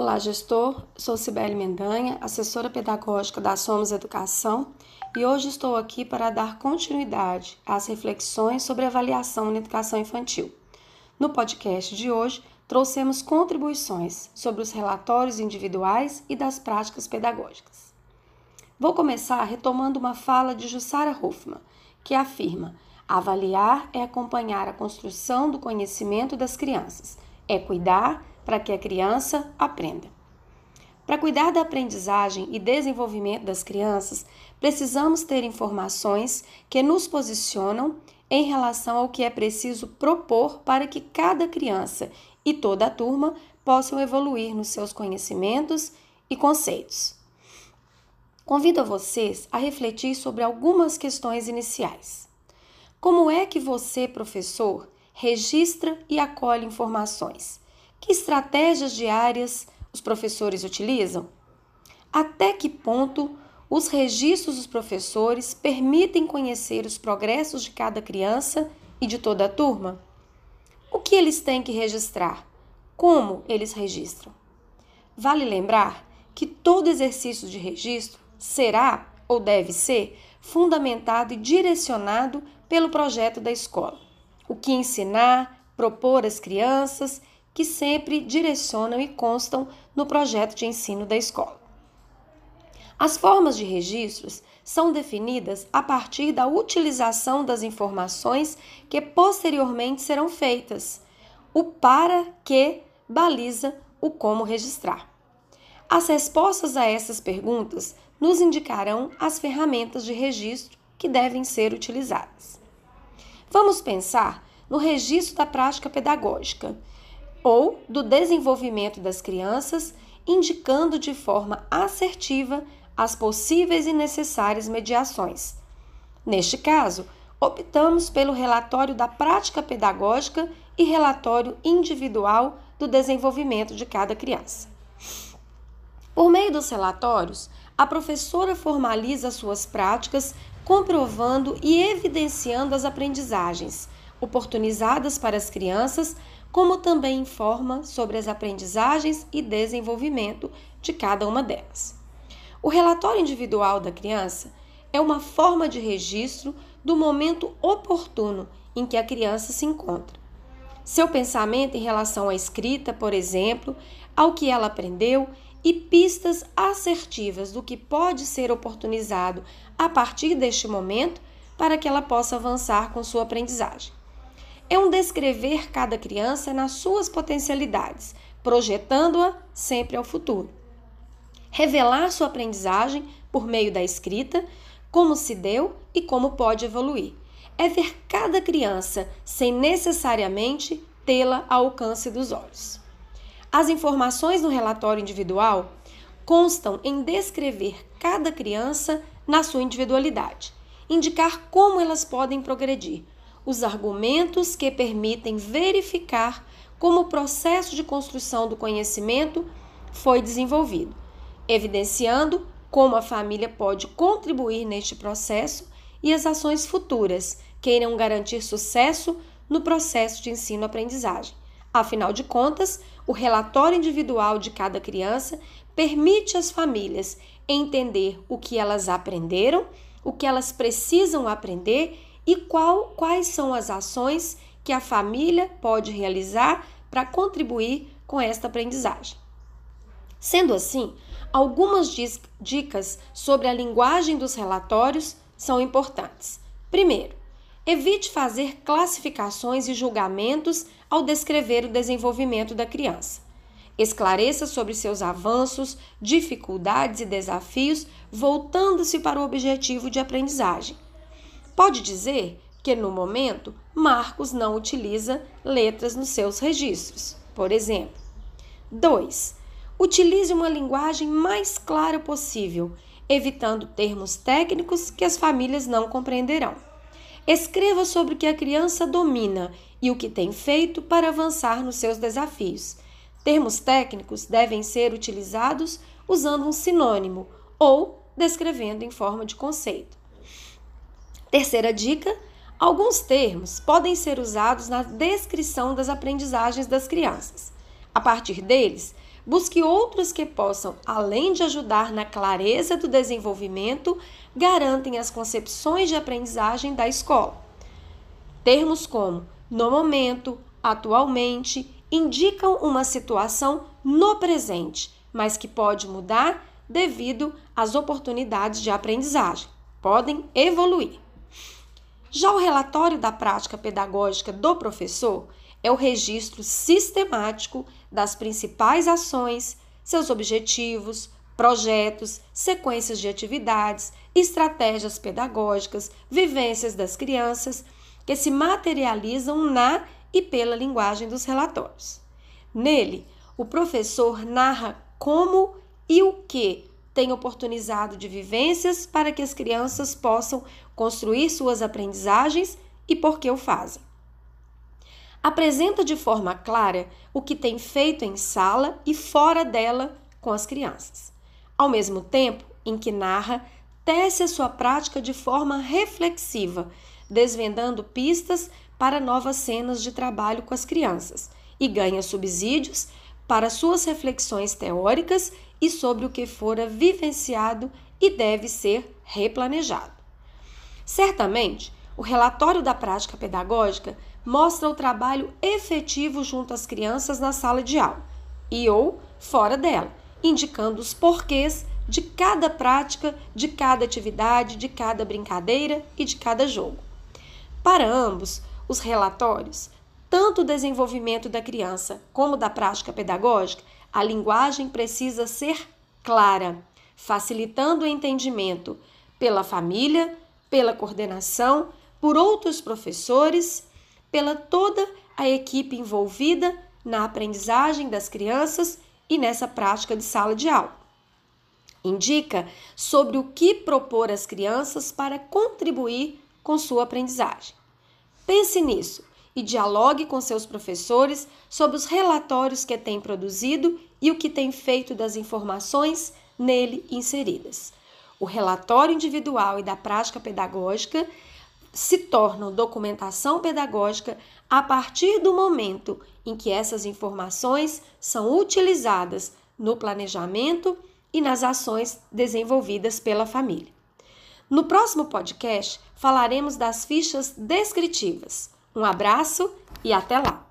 Olá, gestor. Sou Cibele Mendanha, assessora pedagógica da Somos Educação, e hoje estou aqui para dar continuidade às reflexões sobre avaliação na educação infantil. No podcast de hoje, trouxemos contribuições sobre os relatórios individuais e das práticas pedagógicas. Vou começar retomando uma fala de Jussara Hoffmann, que afirma: avaliar é acompanhar a construção do conhecimento das crianças, é cuidar para que a criança aprenda. Para cuidar da aprendizagem e desenvolvimento das crianças, precisamos ter informações que nos posicionam em relação ao que é preciso propor para que cada criança e toda a turma possam evoluir nos seus conhecimentos e conceitos. Convido a vocês a refletir sobre algumas questões iniciais. Como é que você, professor, registra e acolhe informações? Que estratégias diárias os professores utilizam? Até que ponto os registros dos professores permitem conhecer os progressos de cada criança e de toda a turma? O que eles têm que registrar? Como eles registram? Vale lembrar que todo exercício de registro será ou deve ser fundamentado e direcionado pelo projeto da escola. O que ensinar, propor às crianças que sempre direcionam e constam no projeto de ensino da escola. As formas de registros são definidas a partir da utilização das informações que posteriormente serão feitas. O para que baliza o como registrar. As respostas a essas perguntas nos indicarão as ferramentas de registro que devem ser utilizadas. Vamos pensar no registro da prática pedagógica, ou do desenvolvimento das crianças, indicando de forma assertiva as possíveis e necessárias mediações. Neste caso, optamos pelo relatório da prática pedagógica e relatório individual do desenvolvimento de cada criança. Por meio dos relatórios, a professora formaliza suas práticas, comprovando e evidenciando as aprendizagens oportunizadas para as crianças como também informa sobre as aprendizagens e desenvolvimento de cada uma delas. O relatório individual da criança é uma forma de registro do momento oportuno em que a criança se encontra. Seu pensamento em relação à escrita, por exemplo, ao que ela aprendeu e pistas assertivas do que pode ser oportunizado a partir deste momento para que ela possa avançar com sua aprendizagem é um descrever cada criança nas suas potencialidades, projetando-a sempre ao futuro. Revelar sua aprendizagem por meio da escrita, como se deu e como pode evoluir. É ver cada criança sem necessariamente tê-la ao alcance dos olhos. As informações no relatório individual constam em descrever cada criança na sua individualidade, indicar como elas podem progredir, os argumentos que permitem verificar como o processo de construção do conhecimento foi desenvolvido, evidenciando como a família pode contribuir neste processo e as ações futuras que irão garantir sucesso no processo de ensino-aprendizagem. Afinal de contas, o relatório individual de cada criança permite às famílias entender o que elas aprenderam, o que elas precisam aprender e qual, quais são as ações que a família pode realizar para contribuir com esta aprendizagem. Sendo assim, algumas dicas sobre a linguagem dos relatórios são importantes. Primeiro, evite fazer classificações e julgamentos ao descrever o desenvolvimento da criança. Esclareça sobre seus avanços, dificuldades e desafios, voltando-se para o objetivo de aprendizagem. Pode dizer que, no momento, Marcos não utiliza letras nos seus registros, por exemplo. 2. Utilize uma linguagem mais clara possível, evitando termos técnicos que as famílias não compreenderão. Escreva sobre o que a criança domina e o que tem feito para avançar nos seus desafios. Termos técnicos devem ser utilizados usando um sinônimo ou descrevendo em forma de conceito. Terceira dica: alguns termos podem ser usados na descrição das aprendizagens das crianças. A partir deles, busque outros que possam, além de ajudar na clareza do desenvolvimento, garantem as concepções de aprendizagem da escola. Termos como no momento, atualmente, indicam uma situação no presente, mas que pode mudar devido às oportunidades de aprendizagem. Podem evoluir. Já o relatório da prática pedagógica do professor é o registro sistemático das principais ações, seus objetivos, projetos, sequências de atividades, estratégias pedagógicas, vivências das crianças que se materializam na e pela linguagem dos relatórios. Nele, o professor narra como e o que tem oportunizado de vivências para que as crianças possam construir suas aprendizagens e por que o fazem. Apresenta de forma clara o que tem feito em sala e fora dela com as crianças. Ao mesmo tempo em que narra, tece a sua prática de forma reflexiva, desvendando pistas para novas cenas de trabalho com as crianças e ganha subsídios para suas reflexões teóricas e sobre o que fora vivenciado e deve ser replanejado. Certamente, o relatório da prática pedagógica mostra o trabalho efetivo junto às crianças na sala de aula e ou fora dela, indicando os porquês de cada prática, de cada atividade, de cada brincadeira e de cada jogo. Para ambos, os relatórios, tanto o desenvolvimento da criança como da prática pedagógica, a linguagem precisa ser clara, facilitando o entendimento pela família, pela coordenação, por outros professores, pela toda a equipe envolvida na aprendizagem das crianças e nessa prática de sala de aula. Indica sobre o que propor às crianças para contribuir com sua aprendizagem. Pense nisso e dialogue com seus professores sobre os relatórios que tem produzido e o que tem feito das informações nele inseridas. O relatório individual e da prática pedagógica se tornam documentação pedagógica a partir do momento em que essas informações são utilizadas no planejamento e nas ações desenvolvidas pela família. No próximo podcast, falaremos das fichas descritivas. Um abraço e até lá!